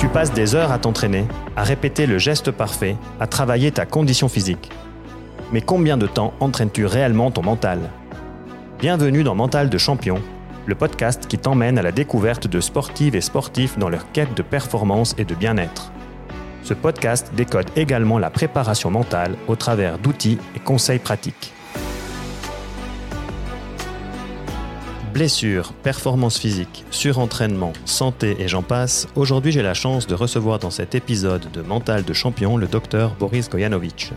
Tu passes des heures à t'entraîner, à répéter le geste parfait, à travailler ta condition physique. Mais combien de temps entraînes-tu réellement ton mental? Bienvenue dans Mental de Champion, le podcast qui t'emmène à la découverte de sportives et sportifs dans leur quête de performance et de bien-être. Ce podcast décode également la préparation mentale au travers d'outils et conseils pratiques. Blessures, performance physique, surentraînement, santé et j'en passe, aujourd'hui j'ai la chance de recevoir dans cet épisode de Mental de Champion le docteur Boris Gojanovic.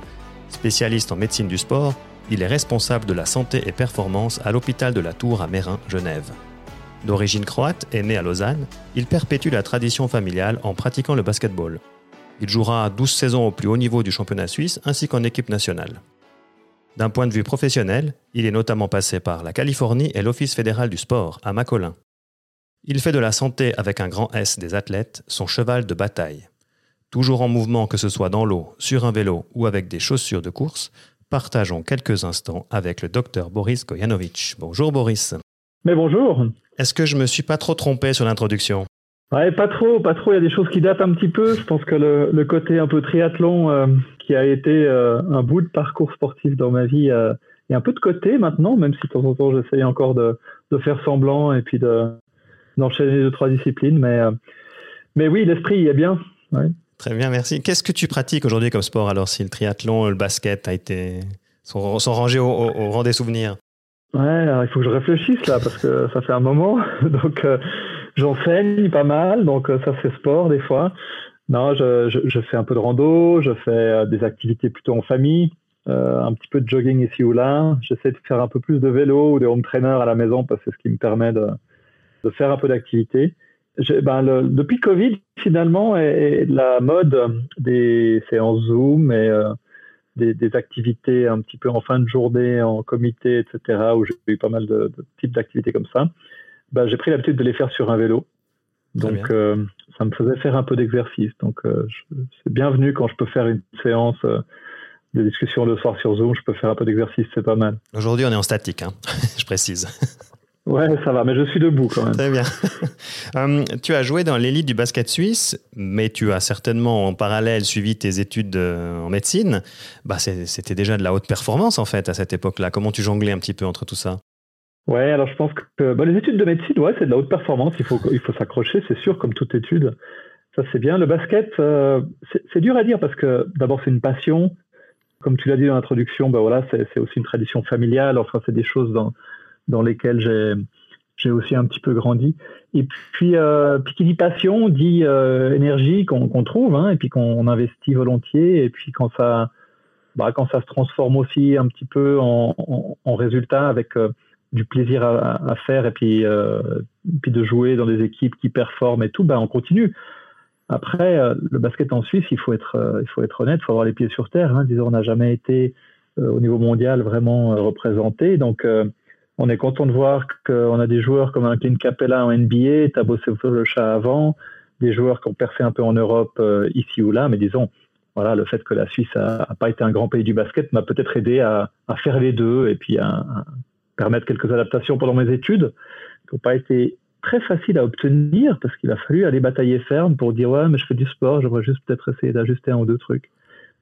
Spécialiste en médecine du sport, il est responsable de la santé et performance à l'hôpital de la Tour à Mérin, Genève. D'origine croate et né à Lausanne, il perpétue la tradition familiale en pratiquant le basketball. Il jouera 12 saisons au plus haut niveau du championnat suisse ainsi qu'en équipe nationale. D'un point de vue professionnel, il est notamment passé par la Californie et l'Office fédéral du sport à Macolin. Il fait de la santé avec un grand S des athlètes son cheval de bataille. Toujours en mouvement que ce soit dans l'eau, sur un vélo ou avec des chaussures de course, partageons quelques instants avec le docteur Boris Kojanovic. Bonjour Boris. Mais bonjour. Est-ce que je me suis pas trop trompé sur l'introduction? Ouais, pas trop, pas trop. Il y a des choses qui datent un petit peu. Je pense que le, côté un peu triathlon, euh, qui a été euh, un bout de parcours sportif dans ma vie, euh, est un peu de côté maintenant, même si de temps en temps j'essaye encore de, de, faire semblant et puis de, d'enchaîner deux, trois disciplines. Mais, mais oui, l'esprit y est bien. Très bien, merci. Qu'est-ce que tu pratiques aujourd'hui comme sport alors si le triathlon, le basket a été, sont, sont rangés au, au, rang des souvenirs? Ouais, alors il faut que je réfléchisse là parce que ça fait un moment. Donc J'enseigne pas mal, donc euh, ça fait sport des fois. Non, je, fais un peu de rando, je fais euh, des activités plutôt en famille, euh, un petit peu de jogging ici ou là. J'essaie de faire un peu plus de vélo ou de home trainer à la maison parce que c'est ce qui me permet de, faire un peu d'activité. Ben le, depuis Covid, finalement, la mode des séances Zoom et euh, des, activités un petit peu en fin de journée, en comité, etc., où j'ai eu pas mal de, types d'activités comme ça, bah, j'ai pris l'habitude de les faire sur un vélo. Donc, euh, ça me faisait faire un peu d'exercice. Donc, euh, c'est bienvenu quand je peux faire une séance euh, de discussion le soir sur Zoom. Je peux faire un peu d'exercice, c'est pas mal. Aujourd'hui, on est en statique, hein je précise. Ouais, ça va, mais je suis debout quand même. Très bien. Hum, tu as joué dans l'élite du basket suisse, mais tu as certainement en parallèle suivi tes études en médecine. Bah, c'était déjà de la haute performance en fait à cette époque-là. Comment tu jonglais un petit peu entre tout ça? Ouais, alors je pense que bah, les études de médecine, ouais, c'est de la haute performance. Il faut, il faut s'accrocher, c'est sûr, comme toute étude. Ça, c'est bien. Le basket, euh, c'est dur à dire parce que d'abord, c'est une passion. Comme tu l'as dit dans l'introduction, bah voilà, c'est aussi une tradition familiale. Enfin, c'est des choses dans, dans lesquelles j'ai aussi un petit peu grandi. Et puis, euh, puis qui dit passion dit euh, énergie qu'on trouve, hein, et puis qu'on investit volontiers. Et puis quand ça, bah, quand ça se transforme aussi un petit peu en, en, en résultat avec euh, du plaisir à, faire et puis, euh, puis de jouer dans des équipes qui performent et tout, ben on continue. Après, euh, le basket en Suisse, il faut être, euh, il faut être honnête, il faut avoir les pieds sur terre. Hein. Disons, on n'a jamais été au niveau mondial vraiment représenté. Donc, on est content de voir qu'on a des joueurs comme un Clint Capella en NBA, bossé le chat avant, des joueurs qui ont percé un peu en Europe ici ou là, mais disons, voilà, le fait que la Suisse n'a pas été un grand pays du basket m'a peut-être aidé à, faire les deux et puis à, permettre quelques adaptations pendant mes études qui n'ont pas été très faciles à obtenir parce qu'il a fallu aller batailler ferme pour dire ouais mais je fais du sport, j'aimerais juste peut-être essayer d'ajuster un ou deux trucs.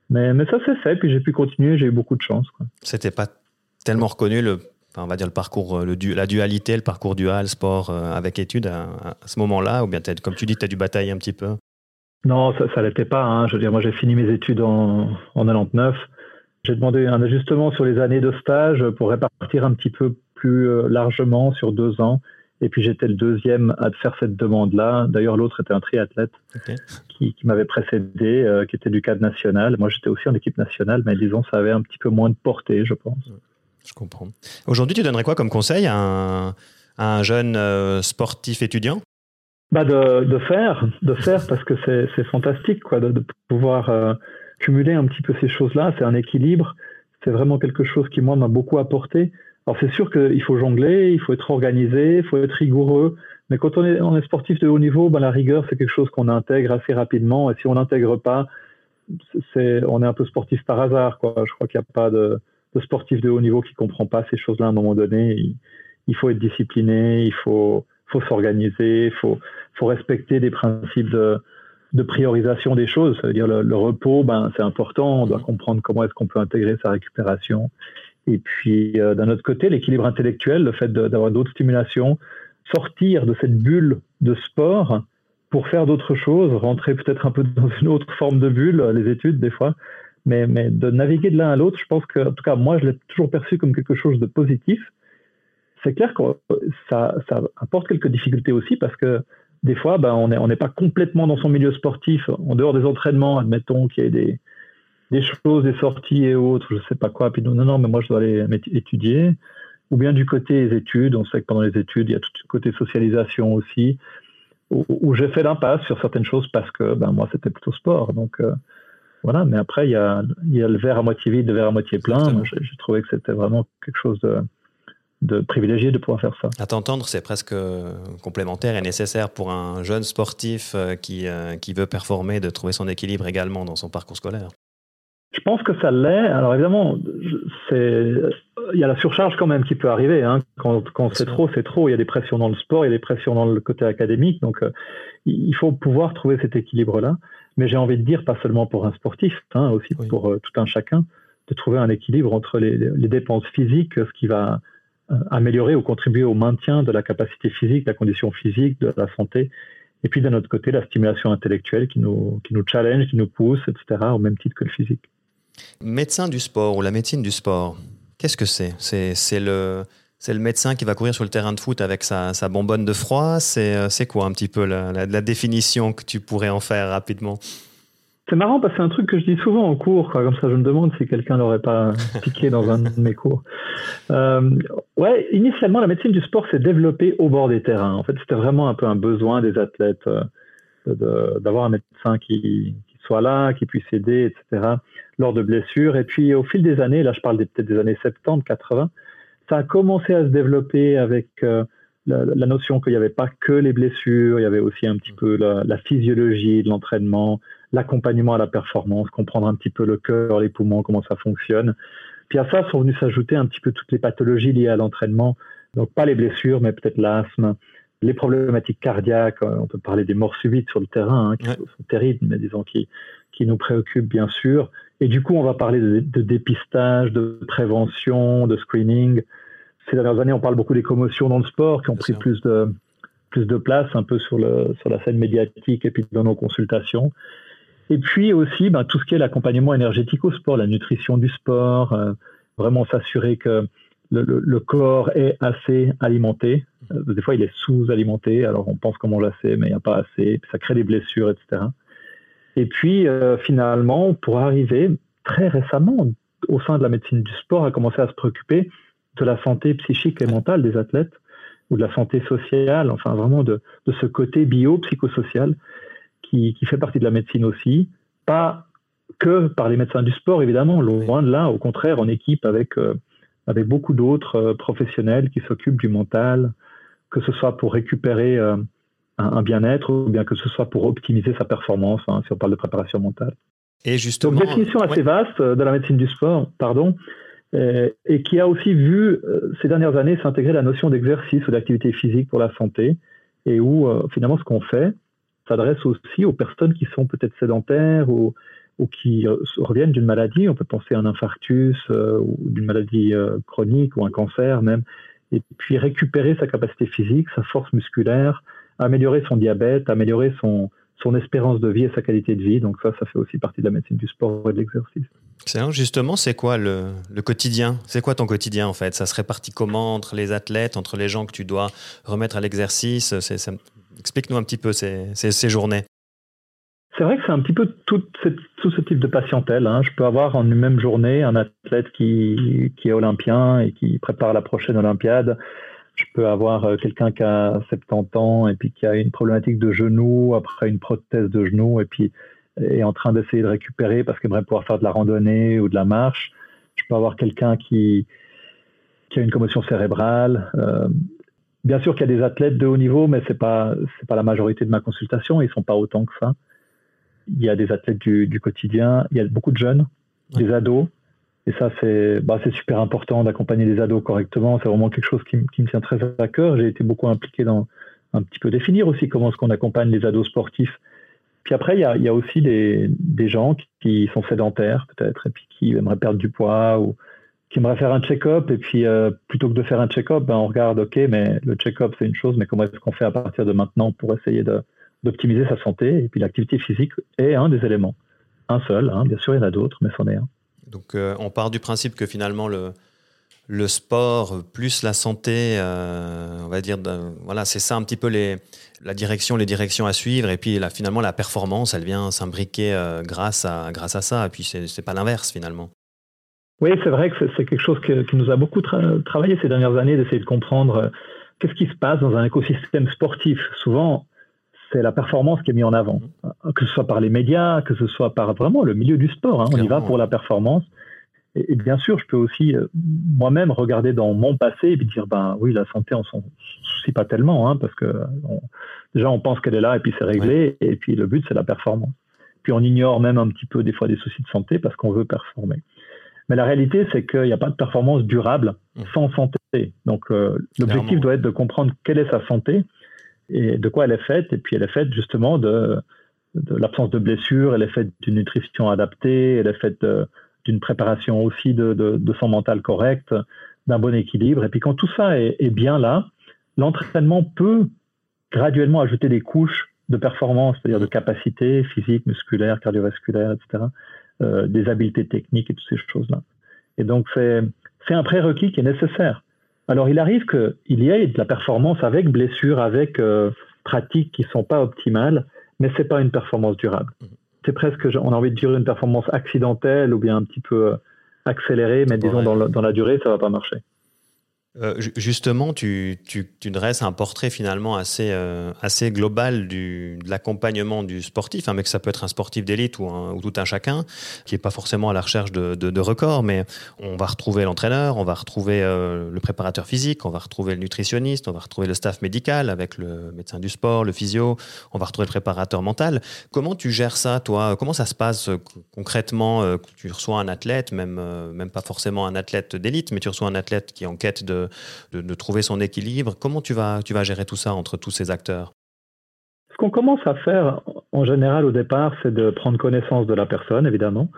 Mais, mais ça s'est fait, puis j'ai pu continuer, j'ai eu beaucoup de chance. C'était pas tellement reconnu le, on va dire le parcours, le, la dualité, le parcours dual, sport euh, avec études à, ce moment-là, ou bien comme tu dis, tu as dû batailler un petit peu? Non, ça, ça l'était pas. Hein. Je veux dire, moi j'ai fini mes études en, en 99. J'ai demandé un ajustement sur les années de stage pour répartir un petit peu plus euh, largement sur deux ans. Et puis j'étais le deuxième à faire cette demande-là. D'ailleurs, l'autre était un triathlète qui, m'avait précédé, euh, qui était du cadre national. Moi, j'étais aussi en équipe nationale, mais disons, ça avait un petit peu moins de portée, je pense. Je comprends. Aujourd'hui, tu donnerais quoi comme conseil à un, jeune euh, sportif étudiant? Bah de, de, faire, de faire parce que c'est fantastique quoi, de, de pouvoir cumuler un petit peu ces choses-là, c'est un équilibre. C'est vraiment quelque chose qui, moi, m'a beaucoup apporté. Alors, c'est sûr qu'il faut jongler, il faut être organisé, il faut être rigoureux. Mais quand on est, sportif de haut niveau, ben, la rigueur, c'est quelque chose qu'on intègre assez rapidement. Et si on n'intègre pas, c'est, on est un peu sportif par hasard. Quoi. Je crois qu'il n'y a pas de, sportif de haut niveau qui comprend pas ces choses-là à un moment donné. Il, faut être discipliné, il faut, faut s'organiser, il faut, faut respecter des principes de, de priorisation des choses. Ça veut dire le, repos, ben, c'est important. On doit mhm. comprendre comment est-ce qu'on peut intégrer sa récupération. Et puis, euh, d'un autre côté, l'équilibre intellectuel, le fait d'avoir d'autres stimulations, sortir de cette bulle de sport pour faire d'autres choses, rentrer peut-être un peu dans une autre forme de bulle, les études des fois, mais, mais de naviguer de l'un à l'autre, je pense que, en tout cas, moi, je l'ai toujours perçu comme quelque chose de positif. C'est clair que ça, ça apporte quelques difficultés aussi parce que des fois, ben, on n'est pas complètement dans son milieu sportif, en dehors des entraînements, admettons qu'il y ait des, choses, des sorties et autres, je sais pas quoi, puis non, non, mais moi je dois aller étudier. Ou bien du côté des études, on sait que pendant les études, il y a tout le côté socialisation aussi, où, j'ai fait l'impasse sur certaines choses parce que ben, moi c'était plutôt sport. Donc euh, voilà, mais après il y, a, il y a le verre à moitié vide, le verre à moitié plein. J'ai trouvé que c'était vraiment quelque chose de, de privilégier de pouvoir faire ça. À t'entendre, c'est presque complémentaire et nécessaire pour un jeune sportif euh, qui, euh, qui veut performer de trouver son équilibre également dans son parcours scolaire. Je pense que ça l'est. Alors évidemment, il y a la surcharge quand même qui peut arriver. Hein. Quand, quand c'est trop, c'est trop. Il y a des pressions dans le sport, il y a des pressions dans le côté académique. Donc euh, il faut pouvoir trouver cet équilibre-là. Mais j'ai envie de dire, pas seulement pour un sportif, hein, aussi pour tout un chacun, de trouver un équilibre entre les, les dépenses physiques, ce qui va euh, améliorer ou contribuer au maintien de la capacité physique, de la condition physique, de la santé. Et puis d'un autre côté, la stimulation intellectuelle qui nous, qui nous challenge, qui nous pousse, etc., au même titre que le physique. Médecin du sport ou la médecine du sport, qu'est-ce que c'est? C'est le, le médecin qui va courir sur le terrain de foot avec sa, sa bonbonne de froid? C'est euh, quoi un petit peu la, définition que tu pourrais en faire rapidement? C'est marrant parce que c'est un truc que je dis souvent en cours, comme ça je me demande si quelqu'un l'aurait pas piqué dans un de mes cours. Euh, ouais, initialement la médecine du sport s'est développée au bord des terrains. En fait, c'était vraiment un peu un besoin des athlètes euh, d'avoir un médecin qui, soit là, qui puisse aider, etc. lors de blessures. Et puis au fil des années, là je parle peut-être des années 70, 80, ça a commencé à se développer avec euh, la, notion qu'il n'y avait pas que les blessures, il y avait aussi un petit peu la, la physiologie de l'entraînement, l'accompagnement à la performance, comprendre un petit peu le cœur, les poumons, comment ça fonctionne. Puis à ça sont venus s'ajouter un petit peu toutes les pathologies liées à l'entraînement. Donc pas les blessures, mais peut-être l'asthme, les problématiques cardiaques. On peut parler des morts subites sur le terrain, hein, qui sont terribles, mais disons qui, qui nous préoccupent bien sûr. Et du coup, on va parler de, dépistage, de prévention, de screening. Ces dernières années, on parle beaucoup des commotions dans le sport qui ont pris plus de, plus de place un peu sur, le, sur la scène médiatique et puis dans nos consultations. Et puis aussi, ben, tout ce qui est l'accompagnement énergétique au sport, la nutrition du sport, euh, vraiment s'assurer que le, corps est assez alimenté. Euh, des fois, il est sous-alimenté, alors on pense qu'on mange assez, mais il n'y a pas assez, ça crée des blessures, etc. Et puis, euh, finalement, pour arriver très récemment, au sein de la médecine du sport, à commencer à se préoccuper de la santé psychique et mentale des athlètes, ou de la santé sociale, enfin vraiment de, de ce côté bio-psychosocial qui, fait partie de la médecine aussi, pas que par les médecins du sport, évidemment, loin de là, au contraire, en équipe avec, euh, avec beaucoup d'autres euh, professionnels qui s'occupent du mental, que ce soit pour récupérer euh, un, bien-être ou bien que ce soit pour optimiser sa performance, hein, si on parle de préparation mentale. Et justement, Donc, définition assez vaste de la médecine du sport, pardon, et qui a aussi vu ces dernières années s'intégrer la notion d'exercice ou d'activité physique pour la santé, et où finalement ce qu'on fait, s'adresse aussi aux personnes qui sont peut-être sédentaires ou, qui euh, reviennent d'une maladie. On peut penser à un infarctus euh, ou d'une maladie euh, chronique ou un cancer même. Et puis récupérer sa capacité physique, sa force musculaire, améliorer son diabète, améliorer son, espérance de vie et sa qualité de vie. Donc ça, ça fait aussi partie de la médecine du sport et de l'exercice. Justement, c'est quoi le, le quotidien? C'est quoi ton quotidien en fait? Ça se répartit comment entre les athlètes, entre les gens que tu dois remettre à l'exercice? Explique-nous un petit peu ces, journées. C'est vrai que c'est un petit peu tout, ce type de patientèle. Hein. Je peux avoir en une même journée un athlète qui, est olympien et qui prépare la prochaine Olympiade. Je peux avoir euh, quelqu'un qui a 70 ans et puis qui a une problématique de genou, après une prothèse de genou, et puis est en train d'essayer de récupérer parce qu'il aimerait pouvoir faire de la randonnée ou de la marche. Je peux avoir quelqu'un qui, qui a une commotion cérébrale. Euh, Bien sûr qu'il y a des athlètes de haut niveau, mais c'est pas c'est pas la majorité de ma consultation. Ils sont pas autant que ça. Il y a des athlètes du, du quotidien. Il y a beaucoup de jeunes, des ados. Et ça, c'est bah, super important d'accompagner les ados correctement. C'est vraiment quelque chose qui, qui, me tient très à cœur. J'ai été beaucoup impliqué dans un petit peu définir aussi comment est-ce qu'on accompagne les ados sportifs Puis après, il y a, y a, aussi des, des gens qui, sont sédentaires peut-être et puis qui aimeraient perdre du poids ou qui aimeraient faire un check-up et puis euh, plutôt que de faire un check-up, ben, on regarde, ok, mais le check-up c'est une chose, mais comment est-ce qu'on fait à partir de maintenant pour essayer d'optimiser sa santé Et puis l'activité physique est un des éléments, un seul, hein. bien sûr il y en a d'autres, mais c'en est un. Donc euh, on part du principe que finalement le, sport plus la santé, euh, on va dire, voilà, c'est ça un petit peu les, la direction, les directions à suivre. Et puis finalement, la performance, elle vient s'imbriquer grâce, à, grâce à ça. Et puis c'est pas l'inverse finalement. Oui, c'est vrai que c'est quelque chose qui nous a beaucoup travaillé ces dernières années, d'essayer de comprendre euh, qu'est-ce qui se passe dans un écosystème sportif. Souvent, c'est la performance qui est mise en avant, mmh. que ce soit par les médias, que ce soit par vraiment le milieu du sport. Hein. On y va pour la performance. Et, bien sûr, je peux aussi euh, moi-même regarder dans mon passé et puis dire, ben oui, la santé, on s'en soucie pas tellement, hein, parce que déjà, on pense qu'elle est là et puis c'est réglé, et puis le but, c'est la performance. Puis on ignore même un petit peu des fois des soucis de santé parce qu'on veut performer. Mais la réalité, c'est qu'il n'y a pas de performance durable mmh. sans santé. Donc euh, l'objectif doit être de comprendre quelle est sa santé et de quoi elle est faite. Et puis elle est faite justement de, de l'absence de blessures, elle est faite d'une nutrition adaptée, elle est faite de d'une préparation aussi de, de, son mental correct, d'un bon équilibre. Et puis quand tout ça est, bien là, l'entraînement peut graduellement ajouter des couches de performance, c'est-à-dire de capacité physique, musculaire, cardiovasculaire, etc., euh, des habiletés techniques et toutes ces choses-là. Et donc c'est un prérequis qui est nécessaire. Alors il arrive qu'il y ait de la performance avec blessure, avec euh, pratiques qui ne sont pas optimales, mais ce n'est pas une performance durable. Mmh c'est presque, on a envie de dire une performance accidentelle ou bien un petit peu euh, accélérée, mais disons dans, dans, la durée, ça va pas marcher. Euh, justement, tu, tu, tu, dresses un portrait finalement assez, euh, assez global du, de l'accompagnement du sportif, hein, mais que ça peut être un sportif d'élite ou, ou, tout un chacun, qui n'est pas forcément à la recherche de, de, de, records, mais on va retrouver l'entraîneur, on va retrouver euh, le préparateur physique, on va retrouver le nutritionniste, on va retrouver le staff médical avec le médecin du sport, le physio, on va retrouver le préparateur mental. Comment tu gères ça, toi? Comment ça se passe concrètement? Tu reçois un athlète, même, même pas forcément un athlète d'élite, mais tu reçois un athlète qui est en quête de de, trouver son équilibre. Comment tu vas, tu vas gérer tout ça entre tous ces acteurs? Ce qu'on commence à faire en général au départ, c'est de prendre connaissance de la personne, évidemment,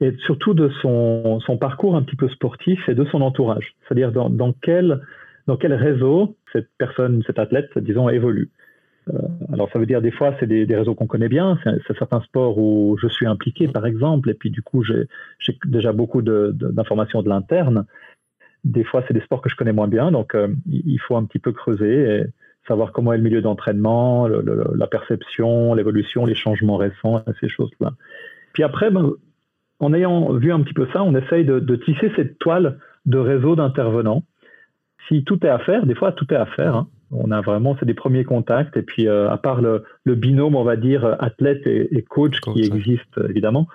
et surtout de son, parcours un petit peu sportif et de son entourage. C'est-à-dire dans, quel, réseau cette personne, cet athlète, disons, évolue. Euh, alors ça veut dire des fois c'est des, réseaux qu'on connaît bien, c'est certains sports où je suis impliqué par exemple, et puis du coup j'ai déjà beaucoup d'informations de l'interne, des fois, c'est des sports que je connais moins bien, donc euh, il faut un petit peu creuser et savoir comment est le milieu d'entraînement, la perception, l'évolution, les changements récents, ces choses-là. Puis après, ben, en ayant vu un petit peu ça, on essaye de, tisser cette toile de réseau d'intervenants. Si tout est à faire, des fois tout est à faire. Hein. On a vraiment, c'est des premiers contacts. Et puis, euh, à part le, binôme, on va dire, athlète et, coach, qui existe évidemment.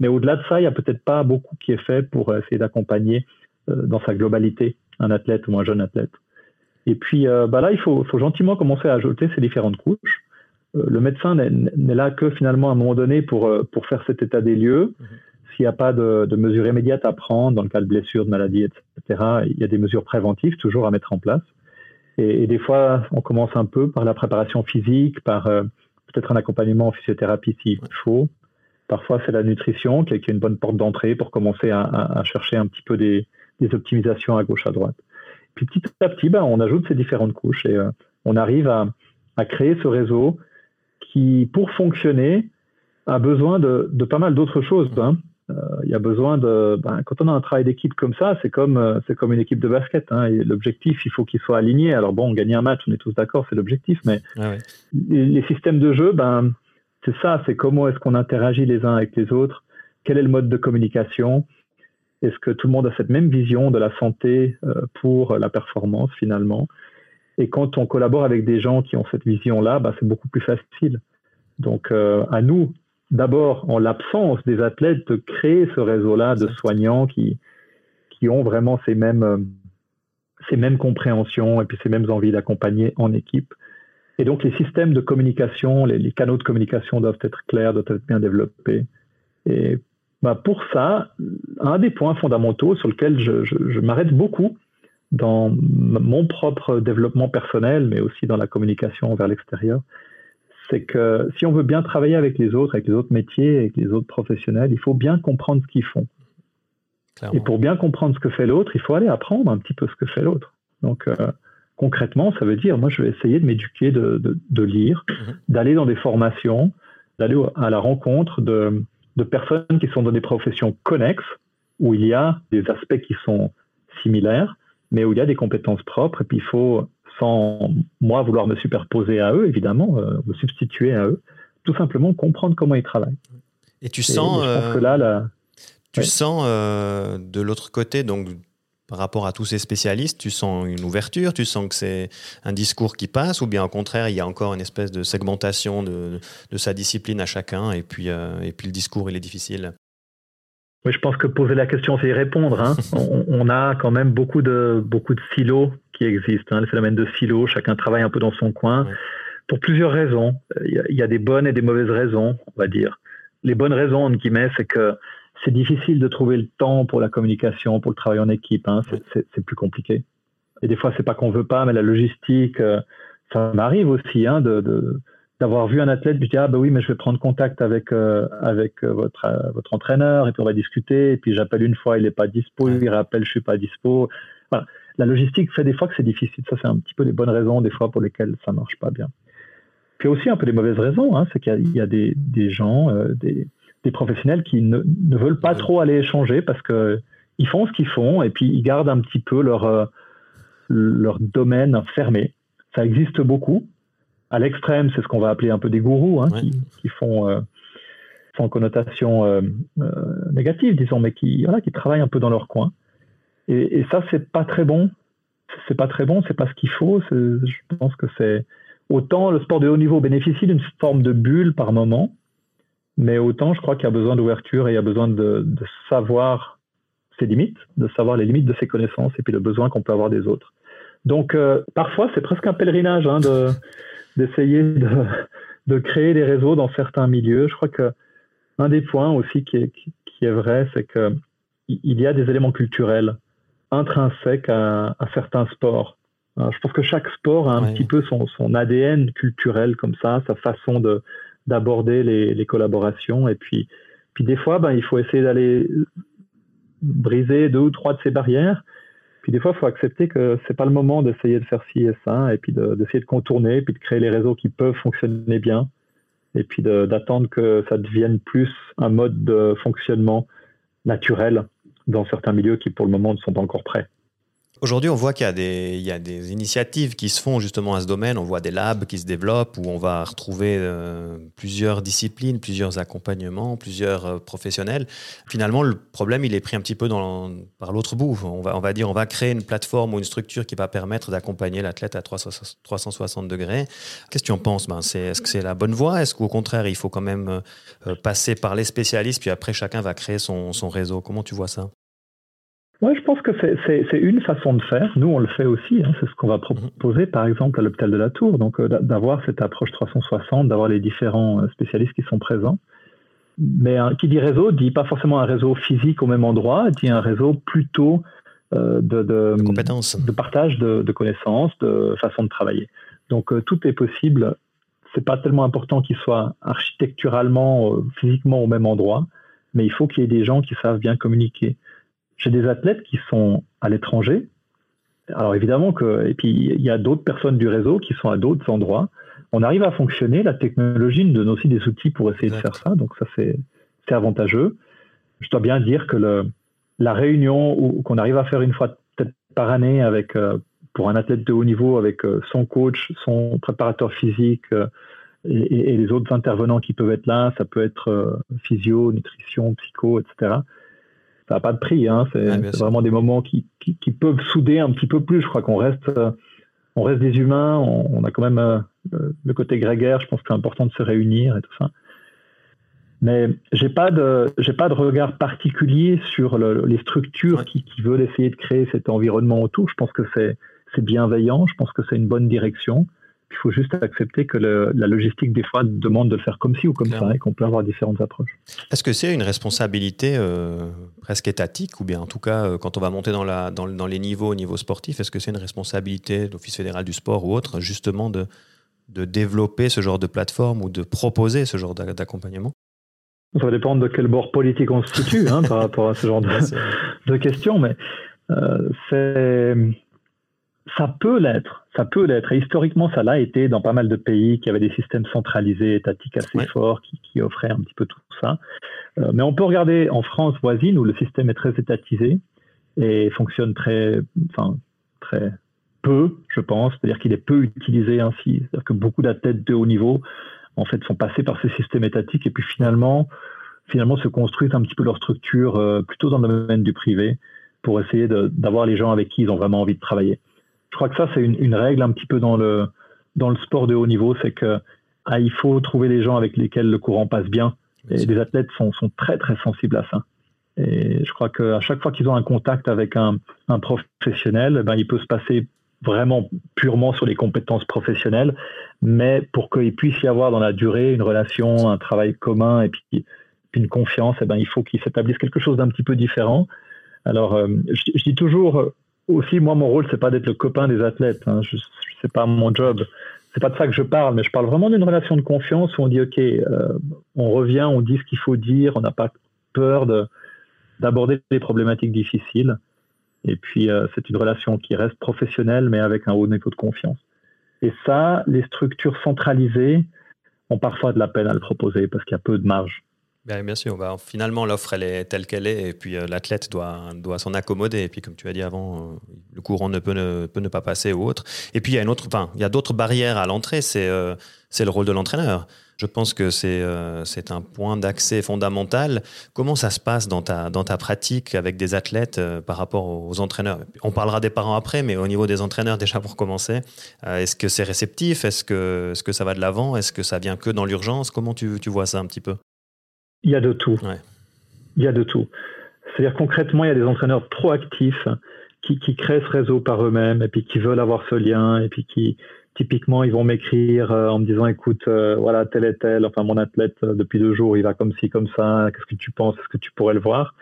Mais au-delà de ça, il n'y a peut-être pas beaucoup qui est fait pour essayer d'accompagner euh, dans sa globalité, un athlète ou un jeune athlète. Et puis euh, bah là, il faut, faut, gentiment commencer à ajouter ces différentes couches. Euh, le médecin n'est là que finalement à un moment donné pour, pour faire cet état des lieux. Mhm. S'il n'y a pas de, de, mesures immédiates à prendre dans le cas de blessures, de maladies, etc., il y a des mesures préventives toujours à mettre en place. Et, des fois, on commence un peu par la préparation physique, par peut-être un accompagnement en physiothérapie s'il faut. Parfois, c'est la nutrition qui est, une bonne porte d'entrée pour commencer à, à, chercher un petit peu des, des optimisations à gauche, à droite. Puis petit à petit, ben, on ajoute ces différentes couches et euh, on arrive à, créer ce réseau qui, pour fonctionner, a besoin de, pas mal d'autres choses. Hein. Euh, il y a besoin de. Ben, quand on a un travail d'équipe comme ça, c'est comme, euh, c'est comme une équipe de basket. Hein, l'objectif, il faut qu'il soit aligné. Alors bon, gagner un match, on est tous d'accord, c'est l'objectif, mais ah les, les, systèmes de jeu, ben, c'est ça, c'est comment est-ce qu'on interagit les uns avec les autres, quel est le mode de communication, est-ce que tout le monde a cette même vision de la santé euh, pour la performance finalement? Et quand on collabore avec des gens qui ont cette vision-là, bah, c'est beaucoup plus facile. Donc euh, à nous, d'abord, en l'absence des athlètes, de créer ce réseau-là de soignants qui, qui ont vraiment ces mêmes, euh, ces mêmes compréhensions et puis ces mêmes envies d'accompagner en équipe. Et donc les systèmes de communication, les, les, canaux de communication doivent être clairs, doivent être bien développés. Et bah Pour ça, un des points fondamentaux sur lequel je, je, m'arrête beaucoup dans mon propre développement personnel, mais aussi dans la communication vers l'extérieur, c'est que si on veut bien travailler avec les autres, avec les autres métiers, avec les autres professionnels, il faut bien comprendre ce qu'ils font. Et pour bien comprendre ce que fait l'autre, il faut aller apprendre un petit peu ce que fait l'autre. Donc, euh, concrètement, ça veut dire, moi, je vais essayer de m'éduquer, de, lire, mhm. d'aller dans des formations, d'aller à la rencontre de, de, personnes qui sont dans des professions connexes, où il y a des aspects qui sont similaires, mais où il y a des compétences propres. Et puis, il faut, sans moi vouloir me superposer à eux, évidemment, euh, me substituer à eux, tout simplement comprendre comment ils travaillent. Et tu sens... je pense que là, là tu sens euh, de l'autre côté, donc par rapport à tous ces spécialistes, tu sens une ouverture, tu sens que c'est un discours qui passe, ou bien au contraire, il y a encore une espèce de segmentation de, sa discipline à chacun, et puis, euh, et puis le discours, il est difficile oui, je pense que poser la question, c'est y répondre. Hein. on, a quand même beaucoup de, beaucoup de silos qui existent, hein, le phénomène de silos, chacun travaille un peu dans son coin, pour plusieurs raisons. Il y, a, des bonnes et des mauvaises raisons, on va dire. Les bonnes raisons, en guillemets, c'est que c'est difficile de trouver le temps pour la communication, pour le travail en équipe. Hein. C'est plus compliqué. Et des fois, c'est pas qu'on veut pas, mais la logistique, euh, ça m'arrive aussi hein, de, d'avoir vu un athlète, je dis ah ben oui, mais je vais prendre contact avec euh, avec euh, votre votre entraîneur et puis on va discuter. Et puis j'appelle une fois, il n'est pas dispo, il rappelle, je suis pas dispo. Voilà. La logistique fait des fois que c'est difficile. Ça, c'est un petit peu les bonnes raisons des fois pour lesquelles ça marche pas bien. Puis aussi un peu les mauvaises raisons, hein, c'est qu'il y, a des, des gens, des des professionnels qui ne, ne, veulent pas trop aller échanger parce que ils font ce qu'ils font et puis ils gardent un petit peu leur, euh, leur domaine fermé. Ça existe beaucoup. À l'extrême, c'est ce qu'on va appeler un peu des gourous, hein, qui, qui, font euh, sans connotation euh, négative, disons, mais qui, voilà, qui travaillent un peu dans leur coin. Et, et ça, c'est pas très bon. C'est pas très bon, c'est pas ce qu'il faut. Je pense que c'est autant le sport de haut niveau bénéficie d'une forme de bulle par moment, mais autant, je crois qu'il y a besoin d'ouverture et il y a besoin de, savoir ses limites, de savoir les limites de ses connaissances et puis le besoin qu'on peut avoir des autres. Donc, euh, parfois, c'est presque un pèlerinage hein, d'essayer de, créer des réseaux dans certains milieux. Je crois que un des points aussi qui est, qui est vrai, c'est qu'il y a des éléments culturels intrinsèques à, certains sports. je pense que chaque sport a un petit peu son, son ADN culturel comme ça, sa façon de, d'aborder les, collaborations. Et puis, puis des fois, ben, il faut essayer d'aller briser deux ou trois de ces barrières. Puis des fois, il faut accepter que c'est pas le moment d'essayer de faire ci et ça, et puis d'essayer de, contourner, puis de créer les réseaux qui peuvent fonctionner bien, et puis d'attendre que ça devienne plus un mode de fonctionnement naturel dans certains milieux qui, pour le moment, ne sont pas encore prêts. Aujourd'hui, on voit qu'il y, a des, initiatives qui se font justement à ce domaine. On voit des labs qui se développent où on va retrouver euh, plusieurs disciplines, plusieurs accompagnements, plusieurs euh, professionnels. Finalement, le problème, il est pris un petit peu par l'autre bout. On va, dire, on va créer une plateforme ou une structure qui va permettre d'accompagner l'athlète à 360 degrés. Qu'est-ce que tu en penses ben, Est-ce que c'est la bonne voie? Est-ce qu'au contraire, il faut quand même euh, passer par les spécialistes, puis après, chacun va créer son réseau? Comment tu vois ça? Moi, je pense que c'est une façon de faire. Nous, on le fait aussi. Hein. C'est ce qu'on va proposer, par exemple, à l'hôpital de la Tour. Donc, euh, d'avoir cette approche 360, d'avoir les différents euh, spécialistes qui sont présents. Mais qui dit réseau dit pas forcément un réseau physique au même endroit, dit un réseau plutôt euh, de, de, de, partage de, de, connaissances, de façon de travailler. Donc, tout est possible. C'est pas tellement important qu'il soit architecturalement, physiquement au même endroit, mais il faut qu'il y ait des gens qui savent bien communiquer. J'ai des athlètes qui sont à l'étranger. Alors évidemment que, et puis il y a d'autres personnes du réseau qui sont à d'autres endroits. On arrive à fonctionner. La technologie nous donne aussi des outils pour essayer de faire ça. Donc ça c'est avantageux. Je dois bien dire que le, la réunion qu'on arrive à faire une fois peut-être par année avec euh, pour un athlète de haut niveau avec euh, son coach, son préparateur physique euh, et, et, les autres intervenants qui peuvent être là, ça peut être physio, nutrition, psycho, etc ça n'a pas de prix. Hein. C'est vraiment des moments qui, qui, peuvent souder un petit peu plus. Je crois qu'on reste, euh, on reste des humains. On, a quand même euh, le côté grégaire. Je pense que c'est important de se réunir et tout ça. Mais j'ai pas de, j'ai pas de regard particulier sur les structures qui, qui, veulent essayer de créer cet environnement autour. Je pense que c'est, c'est bienveillant. Je pense que c'est une bonne direction. Il faut juste accepter que la logistique, des fois, demande de le faire comme ci ou comme ça et qu'on peut avoir différentes approches. Est-ce que c'est une responsabilité euh, presque étatique ou bien en tout cas, euh, quand on va monter dans, la, dans, dans les niveaux au niveau sportif, est-ce que c'est une responsabilité de l'Office fédéral du sport ou autre, justement, de, de développer ce genre de plateforme ou de proposer ce genre d'accompagnement? Ça va dépendre de quel bord politique on se situe hein, par rapport à ce genre de, questions, mais euh, ça peut l'être, ça peut l'être. Et historiquement, ça l'a été dans pas mal de pays qui avaient des systèmes centralisés, étatiques assez forts, qui, offraient un petit peu tout ça. Euh, mais on peut regarder en France voisine où le système est très étatisé et fonctionne très, enfin, très peu, je pense. C'est-à-dire qu'il est peu utilisé ainsi. C'est-à-dire que beaucoup d'athlètes de haut niveau, en fait, sont passés par ces systèmes étatiques et puis finalement, finalement se construisent un petit peu leur structure euh, plutôt dans le domaine du privé pour essayer d'avoir les gens avec qui ils ont vraiment envie de travailler. Je crois que ça, c'est une, règle un petit peu dans le, dans le sport de haut niveau, c'est que ah, il faut trouver les gens avec lesquels le courant passe bien. Et les athlètes sont, sont très très sensibles à ça. Et je crois qu'à chaque fois qu'ils ont un contact avec un, un professionnel, ben, il peut se passer vraiment purement sur les compétences professionnelles, mais pour qu'il puisse y avoir dans la durée une relation, un travail commun et puis, une confiance, eh ben, il faut qu'il s'établisse quelque chose d'un petit peu différent. Alors, euh, je, dis toujours aussi, moi, mon rôle, c'est pas d'être le copain des athlètes. Hein, je, c'est pas mon job. C'est pas de ça que je parle, mais je parle vraiment d'une relation de confiance où on dit, ok, euh, on revient, on dit ce qu'il faut dire, on n'a pas peur de, d'aborder des problématiques difficiles. Et puis, c'est une relation qui reste professionnelle, mais avec un haut niveau de confiance. Et ça, les structures centralisées ont parfois de la peine à le proposer parce qu'il y a peu de marge. Bien, sûr, bah, finalement l'offre elle est telle qu'elle est et puis euh, l'athlète doit, doit s'en accommoder. Et puis comme tu as dit avant, euh, le courant ne peut ne, peut ne pas passer ou autre. Et puis il y a enfin, a d'autres barrières à l'entrée, c'est euh, c'est le rôle de l'entraîneur. Je pense que c'est c'est un point d'accès fondamental. Comment ça se passe dans ta, dans ta pratique avec des athlètes par rapport aux entraîneurs? On parlera des parents après, mais au niveau des entraîneurs déjà pour commencer, est-ce que c'est réceptif? Est-ce que, -ce que ça va de l'avant? Est-ce que ça vient que dans l'urgence? Comment tu, tu vois ça un petit peu? Il y a de tout. Il y a de tout. C'est-à-dire concrètement, il y a des entraîneurs proactifs qui, qui créent ce réseau par eux-mêmes et puis qui veulent avoir ce lien et puis qui, typiquement, ils vont m'écrire euh, en me disant, écoute, euh, voilà, tel et tel, enfin mon athlète euh, depuis deux jours, il va comme ci, comme ça, qu'est-ce que tu penses, est-ce que tu pourrais le voir?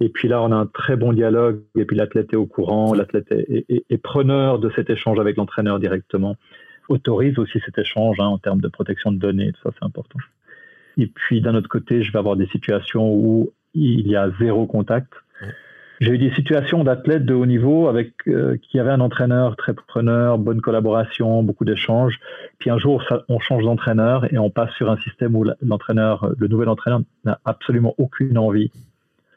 Et puis là, on a un très bon dialogue et puis l'athlète est au courant, l'athlète est, est, preneur de cet échange avec l'entraîneur directement, autorise aussi cet échange hein, en termes de protection de données, tout ça c'est important. Et puis d'un autre côté, je vais avoir des situations où il y a zéro contact. J'ai eu des situations d'athlètes de haut niveau avec euh, qui avaient un entraîneur très preneur, bonne collaboration, beaucoup d'échanges. Puis un jour, on change d'entraîneur et on passe sur un système où l'entraîneur, le nouvel entraîneur, n'a absolument aucune envie,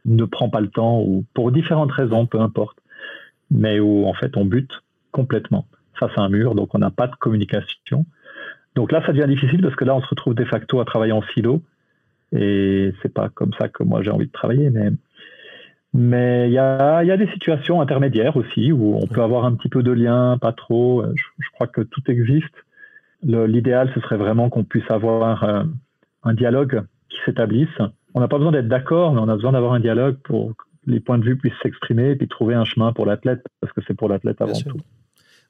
ne prend pas le temps ou pour différentes raisons, peu importe, mais où en fait on bute complètement face à un mur, donc on n'a pas de communication. Donc là, ça devient difficile parce que là, on se retrouve de facto à travailler en silo. Et c'est pas comme ça que moi j'ai envie de travailler. Mais mais il y a, y a, des situations intermédiaires aussi où on peut avoir un petit peu de lien, pas trop. Je, crois que tout existe. L'idéal, ce serait vraiment qu'on puisse avoir euh, un dialogue qui s'établisse. On n'a pas besoin d'être d'accord, mais on a besoin d'avoir un dialogue pour que les points de vue puissent s'exprimer et puis trouver un chemin pour l'athlète, parce que c'est pour l'athlète avant tout.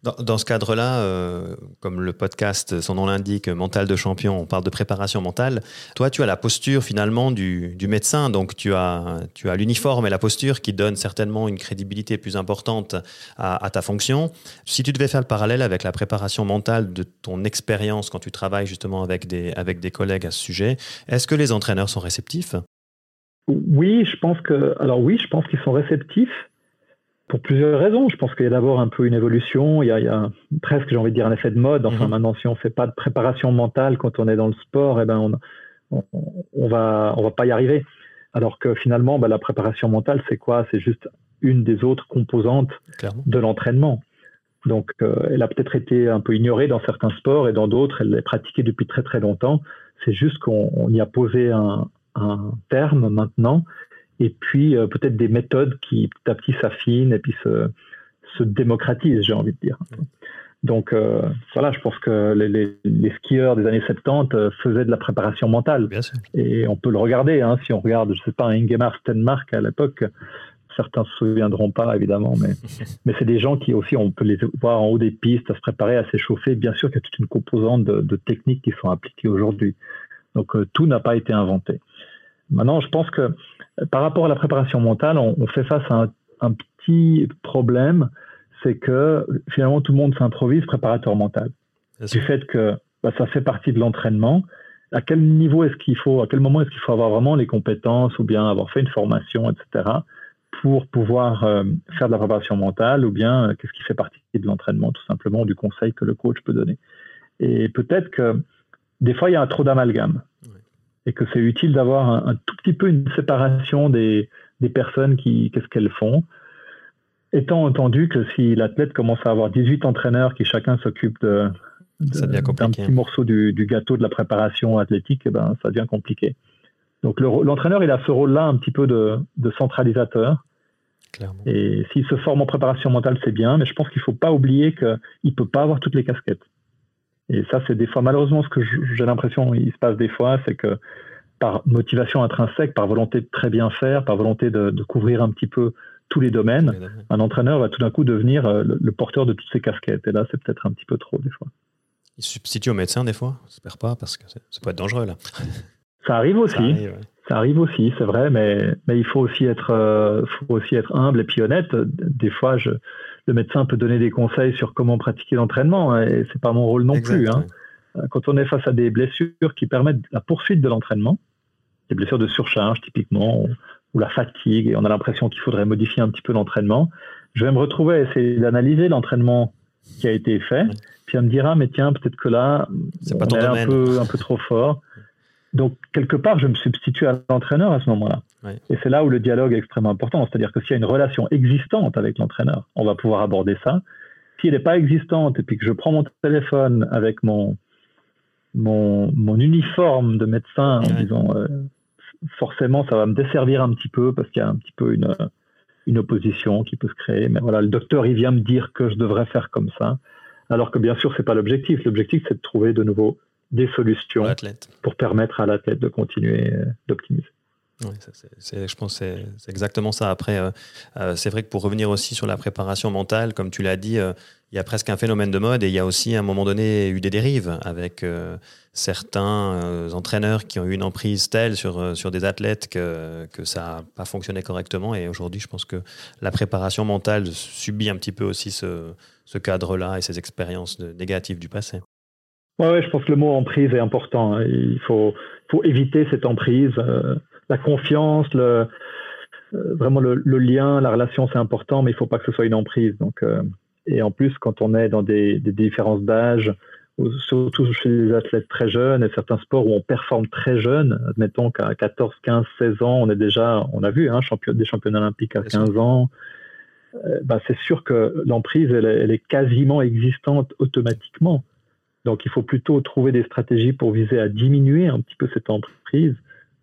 Dans, ce cadre-là, euh, comme le podcast, son nom l'indique, mental de champion, on parle de préparation mentale. Toi, tu as la posture finalement du, médecin, donc tu as, tu as l'uniforme et la posture qui donnent certainement une crédibilité plus importante à, ta fonction. Si tu devais faire le parallèle avec la préparation mentale de ton expérience quand tu travailles justement avec des, avec des collègues à ce sujet, est-ce que les entraîneurs sont réceptifs? Oui, je pense que, alors oui, je pense qu'ils sont réceptifs pour plusieurs raisons. Je pense qu'il y a d'abord un peu une évolution, il y a, presque, j'ai envie de dire, un effet de mode. Enfin, mhm. maintenant, si on ne fait pas de préparation mentale quand on est dans le sport, eh ben, on, on, va, on va pas y arriver. Alors que finalement, bah, la préparation mentale, c'est quoi? C'est juste une des autres composantes de l'entraînement. Donc, euh, elle a peut-être été un peu ignorée dans certains sports et dans d'autres, elle est pratiquée depuis très très longtemps. C'est juste qu'on y a posé un, un terme maintenant et puis euh, peut-être des méthodes qui petit à petit s'affinent et puis se, se démocratisent, j'ai envie de dire. Donc euh, voilà, je pense que les, les, skieurs des années 70 euh, faisaient de la préparation mentale. Et on peut le regarder, hein, si on regarde, je sais pas, Ingemar Stenmark à l'époque, certains se souviendront pas évidemment, mais, mais c'est des gens qui aussi, on peut les voir en haut des pistes, à se préparer, à s'échauffer. Bien sûr qu'il y a toute une composante de, de techniques qui sont appliquées aujourd'hui. Donc tout n'a pas été inventé. Maintenant, je pense que par rapport à la préparation mentale, on, fait face à un, petit problème, c'est que finalement tout le monde s'improvise préparateur mental. Du fait que bah, ça fait partie de l'entraînement. À quel niveau est-ce qu'il faut, à quel moment est-ce qu'il faut avoir vraiment les compétences ou bien avoir fait une formation, etc., pour pouvoir euh, faire de la préparation mentale ou bien euh, qu'est-ce qui fait partie de l'entraînement, tout simplement, du conseil que le coach peut donner. Et peut-être que des fois, il y a un trop d'amalgame et que c'est utile d'avoir un, tout petit peu une séparation des, des personnes qui, qu'est-ce qu'elles font. Étant entendu que si l'athlète commence à avoir 18 entraîneurs qui chacun s'occupe de, d'un petit morceau du, du, gâteau de la préparation athlétique, eh ben, ça devient compliqué. Donc l'entraîneur, il a ce rôle-là un petit peu de, de centralisateur. Clairement. Et s'il se forme en préparation mentale, c'est bien, mais je pense qu'il ne faut pas oublier qu'il ne peut pas avoir toutes les casquettes. Et ça, c'est des fois, malheureusement, ce que j'ai l'impression il se passe des fois, c'est que par motivation intrinsèque, par volonté de très bien faire, par volonté de, de couvrir un petit peu tous les domaines, un entraîneur va tout d'un coup devenir euh, le, porteur de toutes ces casquettes. Et là, c'est peut-être un petit peu trop des fois. Il substitue au médecin des fois J'espère pas, parce que ça peut être dangereux là. Ça arrive aussi. Ça arrive, aussi, c'est vrai, mais, mais il faut aussi, être, euh, faut aussi être humble et puis honnête. Des fois, je, le médecin peut donner des conseils sur comment pratiquer l'entraînement, hein, et c'est pas mon rôle non plus. Hein. Quand on est face à des blessures qui permettent la poursuite de l'entraînement, des blessures de surcharge typiquement, ou, la fatigue, et on a l'impression qu'il faudrait modifier un petit peu l'entraînement, je vais me retrouver à essayer d'analyser l'entraînement qui a été fait, puis on me dira, mais tiens, peut-être que là, on est un peu, un peu trop fort. Donc, quelque part, je me substitue à l'entraîneur à ce moment-là. Et c'est là où le dialogue est extrêmement important. C'est-à-dire que s'il y a une relation existante avec l'entraîneur, on va pouvoir aborder ça. S'il n'est pas existante et puis que je prends mon téléphone avec mon, mon, mon uniforme de médecin en disant euh, forcément ça va me desservir un petit peu parce qu'il y a un petit peu une, une opposition qui peut se créer. Mais voilà, le docteur il vient me dire que je devrais faire comme ça. Alors que bien sûr, c'est pas l'objectif. L'objectif, c'est de trouver de nouveau des solutions pour permettre à l'athlète de continuer euh, d'optimiser. Oui, je pense que c'est exactement ça. Après, euh, euh, c'est vrai que pour revenir aussi sur la préparation mentale, comme tu l'as dit, il y a presque un phénomène de mode et il y a aussi à un moment donné eu des dérives avec certains entraîneurs qui ont eu une emprise telle sur, sur des athlètes que, que ça n'a pas fonctionné correctement. Et aujourd'hui, je pense que la préparation mentale subit un petit peu aussi ce, ce cadre-là et ces expériences négatives du passé. Oui, je pense que le mot emprise est important. Hein. Il faut, faut éviter cette emprise. Euh, la confiance, le, euh, vraiment le, lien, la relation, c'est important, mais il ne faut pas que ce soit une emprise. Donc, euh, et en plus, quand on est dans des, des différences d'âge, surtout chez les athlètes très jeunes et certains sports où on performe très jeune, admettons qu'à 14, 15, 16 ans, on est déjà, on a vu, hein, champion, des championnats olympiques à 15 ans, bah, c'est sûr que l'emprise, elle, elle, est quasiment existante automatiquement. Donc il faut plutôt trouver des stratégies pour viser à diminuer un petit peu cette emprise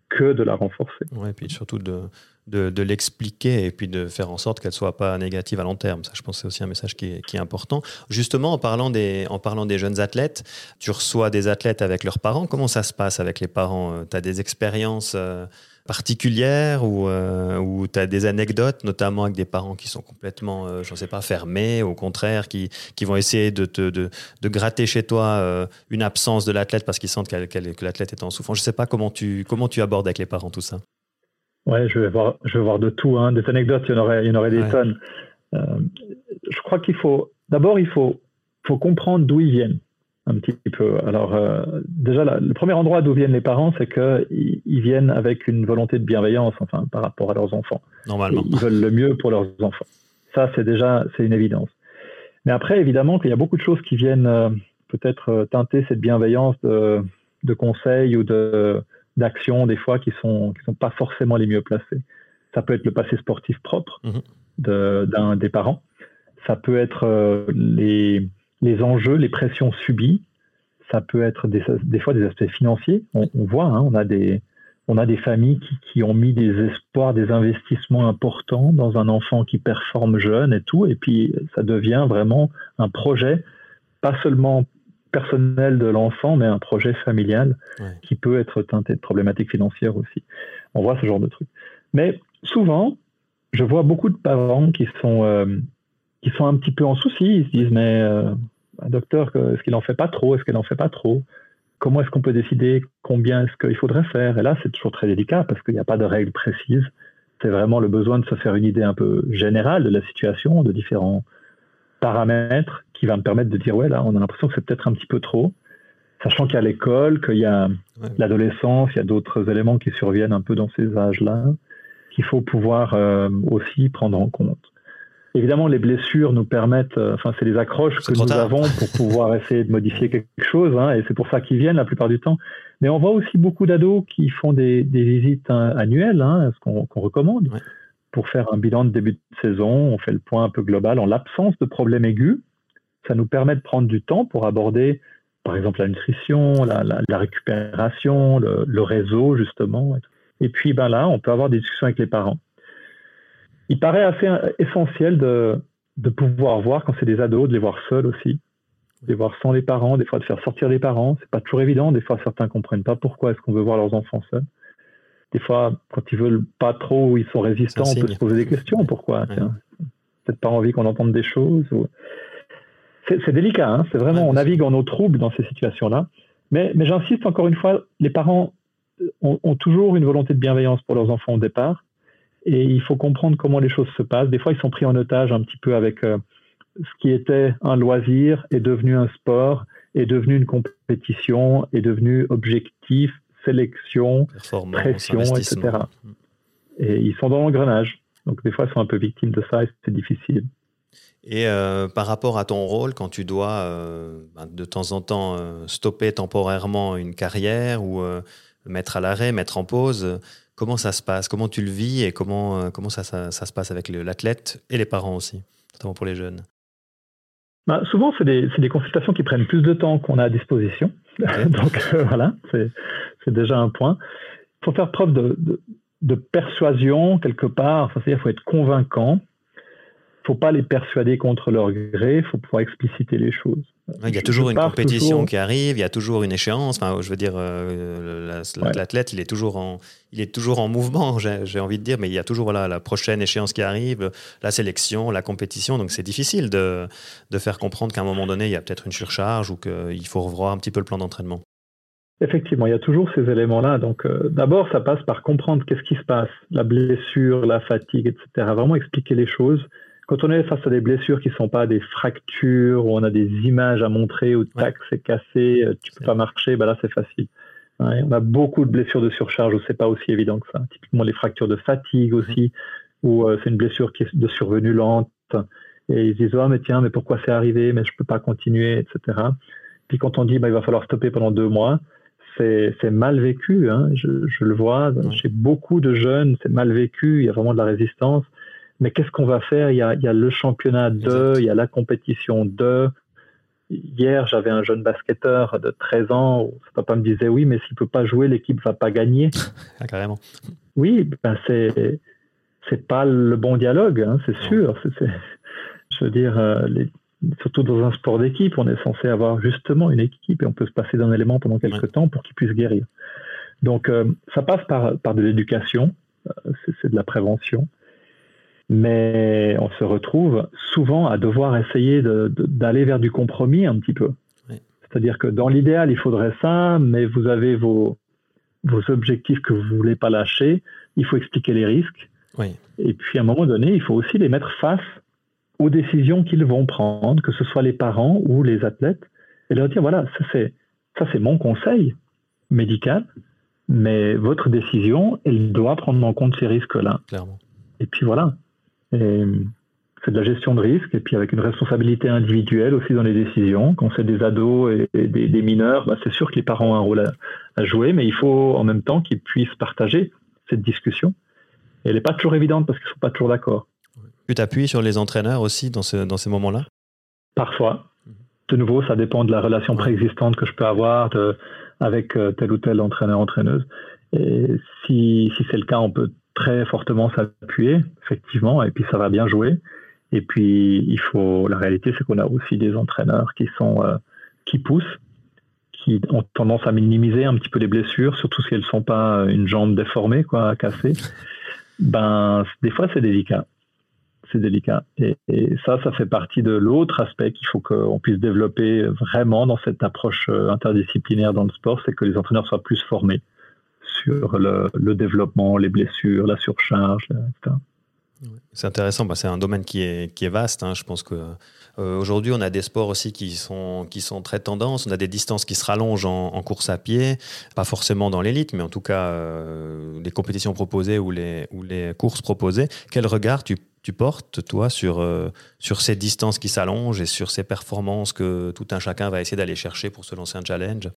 que de la renforcer. Oui, et puis surtout de, de, l'expliquer et puis de faire en sorte qu'elle ne soit pas négative à long terme. Ça, je pense que c'est aussi un message qui est, qui est, important. Justement, en parlant, des, en parlant des jeunes athlètes, tu reçois des athlètes avec leurs parents. Comment ça se passe avec les parents? Euh, Tu as des expériences euh, particulière ou, euh, tu as des anecdotes, notamment avec des parents qui sont complètement, euh, je ne sais pas, fermés, au contraire, qui, qui vont essayer de, te, de, de gratter chez toi euh, une absence de l'athlète parce qu'ils sentent que l'athlète est en souffrance. Je ne sais pas comment tu, comment tu abordes avec les parents tout ça. Ouais, je vais voir, je vais voir de tout. Hein. Des anecdotes, il y en aurait, il y en aurait des tonnes. je crois qu'il faut, d'abord, il faut, faut comprendre d'où ils viennent un petit peu. Alors, euh, déjà, le premier endroit d'où viennent les parents, c'est qu'ils ils viennent avec une volonté de bienveillance, enfin, par rapport à leurs enfants. Normalement. ils veulent le mieux pour leurs enfants. Ça, c'est déjà, c'est une évidence. Mais après, évidemment, qu'il y a beaucoup de choses qui viennent euh, peut-être euh, teinter cette bienveillance de, de conseils ou de d'actions, des fois, qui sont qui sont pas forcément les mieux placées. Ça peut être le passé sportif propre mhm. d'un des parents. Ça peut être les les enjeux, les pressions subies. Ça peut être des, fois des aspects financiers. On, voit, hein, on, a des, on a des familles qui, ont mis des espoirs, des investissements importants dans un enfant qui performe jeune et tout. Et puis, ça devient vraiment un projet, pas seulement personnel de l'enfant, mais un projet familial qui peut être teinté de problématiques financières aussi. On voit ce genre de trucs. Mais souvent, je vois beaucoup de parents qui sont, euh, qui sont un petit peu en souci. Ils se disent, mais euh, docteur, est-ce qu'il n'en fait pas trop Est-ce qu'il n'en fait pas trop? Comment est-ce qu'on peut décider combien est-ce qu'il faudrait faire? Et là, c'est toujours très délicat parce qu'il n'y a pas de règles précises. C'est vraiment le besoin de se faire une idée un peu générale de la situation, de différents paramètres qui va me permettre de dire, ouais, là, on a l'impression que c'est peut-être un petit peu trop. Sachant qu'il y a l'école, qu'il y a l'adolescence, il y a d'autres éléments qui surviennent un peu dans ces âges-là, qu'il faut pouvoir euh, aussi prendre en compte. Évidemment, les blessures nous permettent, euh, enfin, c'est les accroches que nous avons pour pouvoir essayer de modifier quelque chose, hein, et c'est pour ça qu'ils viennent la plupart du temps. Mais on voit aussi beaucoup d'ados qui font des, visites hein, annuelles, hein, ce qu'on recommande, pour faire un bilan de début de saison. On fait le point un peu global en l'absence de problèmes aigus. Ça nous permet de prendre du temps pour aborder par exemple la nutrition, la, récupération, le, réseau justement. Et puis ben là, on peut avoir des discussions avec les parents. Il paraît assez essentiel de, de pouvoir voir quand c'est des ados, de les voir seuls aussi, de les voir sans les parents, des fois de faire sortir les parents. C'est pas toujours évident. Des fois, certains comprennent pas pourquoi est-ce qu'on veut voir leurs enfants seuls. Des fois, quand ils veulent pas trop ou ils sont résistants, on peut se poser des questions. Pourquoi Peut-être pas envie qu'on entende des choses. Ou c'est délicat, hein. c'est vraiment, on navigue en eau trouble dans ces situations-là. Mais, mais j'insiste encore une fois, les parents ont, toujours une volonté de bienveillance pour leurs enfants au départ, et il faut comprendre comment les choses se passent. Des fois, ils sont pris en otage un petit peu avec euh, ce qui était un loisir est devenu un sport, est devenu une compétition, est devenu objectif, sélection, pression, etc. Et ils sont dans l'engrenage. Donc des fois, ils sont un peu victimes de ça et c'est difficile. Et euh, par rapport à ton rôle, quand tu dois euh, ben, de temps en temps stopper temporairement une carrière ou mettre à l'arrêt, mettre en pause, comment ça se passe? Comment tu le vis et comment, comment ça, ça, se passe avec l'athlète et les parents aussi, notamment pour les jeunes? Bah, Souvent, c'est des, des, consultations qui prennent plus de temps qu'on a à disposition. Donc voilà, c'est déjà un point. Il faut faire preuve de, de, de persuasion quelque part, c'est-à-dire qu'il faut être convaincant faut pas les persuader contre leur gré, il faut pouvoir expliciter les choses. Il y a toujours une compétition qui arrive, il y a toujours une échéance. Enfin, je veux dire, euh, l'athlète, il est toujours en, il est toujours en mouvement, j'ai envie de dire, mais il y a toujours voilà, la prochaine échéance qui arrive, la sélection, la compétition. Donc c'est difficile de, de, faire comprendre qu'à un moment donné, il y a peut-être une surcharge ou qu'il faut revoir un petit peu le plan d'entraînement. Effectivement, il y a toujours ces éléments-là. Donc, euh, d'abord, ça passe par comprendre qu'est-ce qui se passe, la blessure, la fatigue, etc. Vraiment expliquer les choses quand on est face à des blessures qui ne sont pas des fractures, où on a des images à montrer, où tac, c'est cassé, euh, tu peux pas marcher, bah là c'est facile. on a beaucoup de blessures de surcharge où c'est pas aussi évident que ça. Typiquement les fractures de fatigue aussi, où euh, c'est une blessure qui est de survenue lente. Et ils disent, oh, mais tiens, mais pourquoi c'est arrivé, mais je peux pas continuer, etc. Puis quand on dit, bah, il va falloir stopper pendant deux mois, c'est mal vécu. Hein. Je, le vois chez beaucoup de jeunes, c'est mal vécu. Il y a vraiment de la résistance mais qu'est-ce qu'on va faire? Il y, a, il y, a, le championnat de, il y a la compétition de. Hier, j'avais un jeune basketteur de 13 ans où son papa me disait oui, mais s'il peut pas jouer, l'équipe va pas gagner. ah, carrément. Oui, ben c'est c'est pas le bon dialogue, hein, c'est sûr. je veux dire, euh, les, surtout dans un sport d'équipe, on est censé avoir justement une équipe et on peut se passer d'un élément pendant quelques temps pour qu'il puisse guérir. Donc, euh, ça passe par, par de l'éducation, euh, c'est de la prévention mais on se retrouve souvent à devoir essayer d'aller vers du compromis un petit peu. C'est-à-dire que dans l'idéal, il faudrait ça, mais vous avez vos, vos objectifs que vous ne voulez pas lâcher, il faut expliquer les risques. Et puis à un moment donné, il faut aussi les mettre face aux décisions qu'ils vont prendre, que ce soit les parents ou les athlètes, et leur dire, voilà, ça c'est mon conseil médical, mais votre décision, elle doit prendre en compte ces risques-là. Et puis voilà c'est de la gestion de risque et puis avec une responsabilité individuelle aussi dans les décisions. Quand c'est des ados et des, mineurs, bah, c'est sûr que les parents ont un rôle à, jouer, mais il faut en même temps qu'ils puissent partager cette discussion. Et elle n'est pas toujours évidente parce qu'ils ne sont pas toujours d'accord. Tu t'appuies sur les entraîneurs aussi dans, ce, dans ces moments-là? Parfois. De nouveau, ça dépend de la relation préexistante que je peux avoir avec euh, tel ou tel entraîneur-entraîneuse. Et si, si c'est le cas, on peut très fortement s'appuyer, effectivement, et puis ça va bien jouer. Et puis, il faut, la réalité, c'est qu'on a aussi des entraîneurs qui sont, euh, qui poussent, qui ont tendance à minimiser un petit peu les blessures, surtout si elles ne sont pas une jambe déformée, quoi, cassée. Ben, des fois, c'est délicat. C'est délicat. Et, ça, ça fait partie de l'autre aspect qu'il faut qu'on puisse développer vraiment dans cette approche euh, interdisciplinaire dans le sport, c'est que les entraîneurs soient plus formés sur le, développement, les blessures, la surcharge, etc. C'est intéressant, bah, c'est un domaine qui est, qui est vaste. Hein. Je pense euh, aujourd'hui, on a des sports aussi qui sont, qui sont très tendances. On a des distances qui se rallongent en, course à pied, pas forcément dans l'élite, mais en tout cas, euh, les compétitions proposées ou les, ou les courses proposées. Quel regard tu, tu portes, toi, sur, euh, sur ces distances qui s'allongent et sur ces performances que tout un chacun va essayer d'aller chercher pour se lancer un challenge?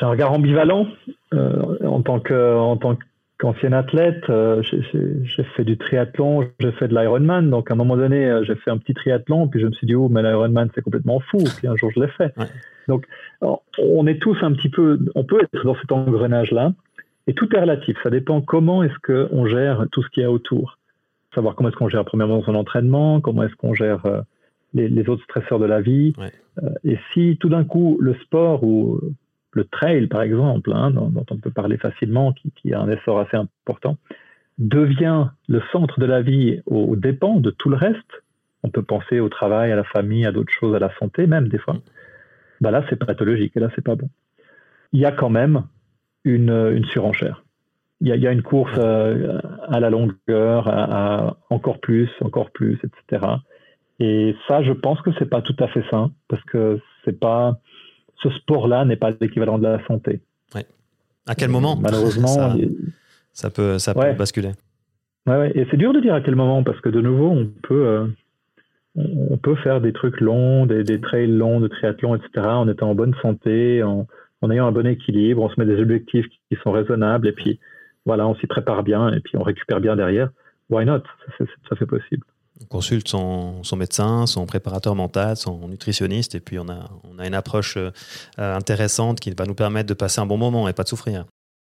J'ai un regard ambivalent. en tant que, en tant qu'ancien athlète, euh, j'ai fait du triathlon, j'ai fait de l'Ironman. Donc, à un moment donné, euh, j'ai fait un petit triathlon, puis je me suis dit, oh, mais l'Ironman, c'est complètement fou. Puis un jour, je l'ai fait. Donc, on est tous un petit peu, on peut être dans cet engrenage-là. Et tout est relatif. Ça dépend comment est-ce qu'on gère tout ce qu'il y a autour. Savoir comment est-ce qu'on gère premièrement son entraînement, comment est-ce qu'on gère euh, les, autres stresseurs de la vie. et si tout d'un coup, le sport ou le trail, par exemple, hein, dont, on peut parler facilement, qui, a un essor assez important, devient le centre de la vie aux, dépens de tout le reste, on peut penser au travail, à la famille, à d'autres choses, à la santé même des fois, bah là c'est pathologique et là c'est pas bon. Il y a quand même une, surenchère. Il y, a, une course euh, à, la longueur, à, encore plus, encore plus, etc. Et ça, je pense que c'est pas tout à fait sain parce que c'est pas ce sport-là n'est pas l'équivalent de la santé. À quel moment? Malheureusement, ça, peut, ça peut basculer. Ouais, Et c'est dur de dire à quel moment parce que de nouveau, on peut, euh, on peut faire des trucs longs, des, des, trails longs, de triathlon, etc. en étant en bonne santé, en, en ayant un bon équilibre, on se met des objectifs qui sont raisonnables et puis voilà, on s'y prépare bien et puis on récupère bien derrière. Why not? Ça fait possible. On consulte son, médecin, son préparateur mental, son nutritionniste, et puis on a, on a une approche euh, intéressante qui va nous permettre de passer un bon moment et pas de souffrir.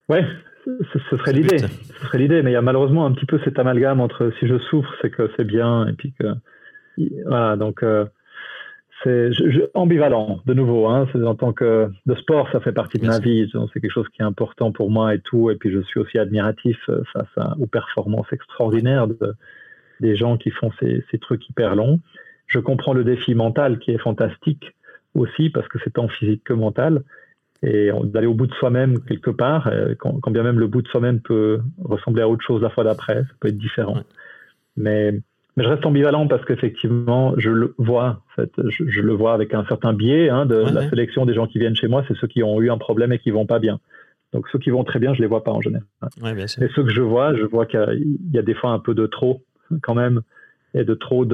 Oui, ce, serait l'idée. Ce serait l'idée, mais il y a malheureusement un petit peu cet amalgame entre si je souffre, c'est que c'est bien, et puis que. Voilà, donc. Euh, c'est ambivalent, de nouveau. Hein, en tant que de sport, ça fait partie de ma vie. C'est quelque chose qui est important pour moi et tout. Et puis je suis aussi admiratif euh, face aux performances extraordinaires de, des gens qui font ces, trucs hyper longs. Je comprends le défi mental qui est fantastique aussi parce que c'est tant physique que mental. Et d'aller au bout de soi-même quelque part, euh, quand, bien même le bout de soi-même peut ressembler à autre chose la fois d'après, ça peut être différent. Mais, mais je reste ambivalent parce qu'effectivement, je le vois, en fait, je, le vois avec un certain biais hein, de la sélection des gens qui viennent chez moi, c'est ceux qui ont eu un problème et qui vont pas bien. Donc ceux qui vont très bien, je les vois pas en général. Et ceux que je vois, je vois qu'il y a des fois un peu de trop quand même et de trop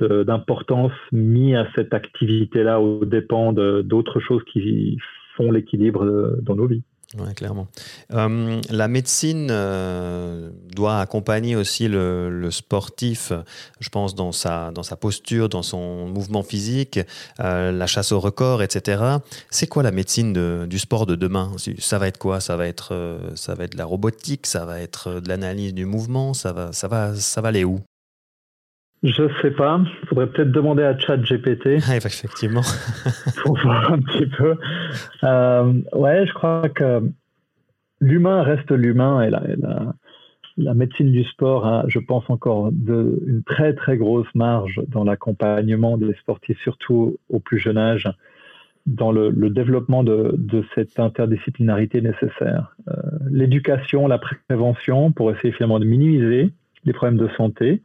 d'importance mis à cette activité-là aux dépens d'autres choses qui font l'équilibre dans nos vies. Oui, clairement. Euh, la médecine euh, doit accompagner aussi le, sportif, je pense, dans sa, dans sa posture, dans son mouvement physique, euh, la chasse au record, etc. C'est quoi la médecine du sport de demain? Ça va être quoi? Ça va être, ça va être de la robotique, ça va être de l'analyse du mouvement, ça va, ça, va, ça va aller où? Je sais pas. Il faudrait peut-être demander à ChatGPT. Ah, effectivement. pour voir un petit peu. Euh, ouais, je crois que l'humain reste l'humain et la, la, médecine du sport a, je pense, encore de, une très très grosse marge dans l'accompagnement des sportifs, surtout au plus jeune âge, dans le, développement de, de, cette interdisciplinarité nécessaire. Euh, l'éducation, la prévention, pour essayer finalement de minimiser les problèmes de santé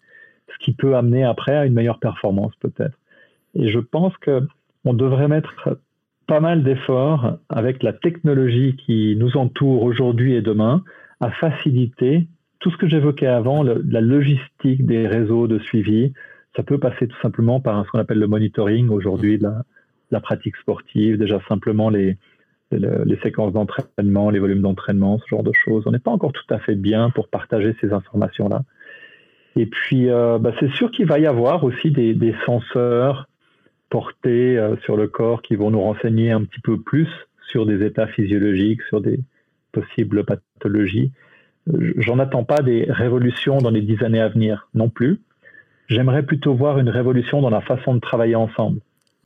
ce qui peut amener après à une meilleure performance peut-être. Et je pense que on devrait mettre pas mal d'efforts avec la technologie qui nous entoure aujourd'hui et demain à faciliter tout ce que j'évoquais avant, la logistique des réseaux de suivi. Ça peut passer tout simplement par ce qu'on appelle le monitoring aujourd'hui de la, pratique sportive, déjà simplement les, les séquences d'entraînement, les volumes d'entraînement, ce genre de choses. On n'est pas encore tout à fait bien pour partager ces informations-là. Et puis, euh, bah, c'est sûr qu'il va y avoir aussi des, des senseurs portés euh, sur le corps qui vont nous renseigner un petit peu plus sur des états physiologiques, sur des possibles pathologies. J'en attends pas des révolutions dans les dix années à venir non plus. J'aimerais plutôt voir une révolution dans la façon de travailler ensemble.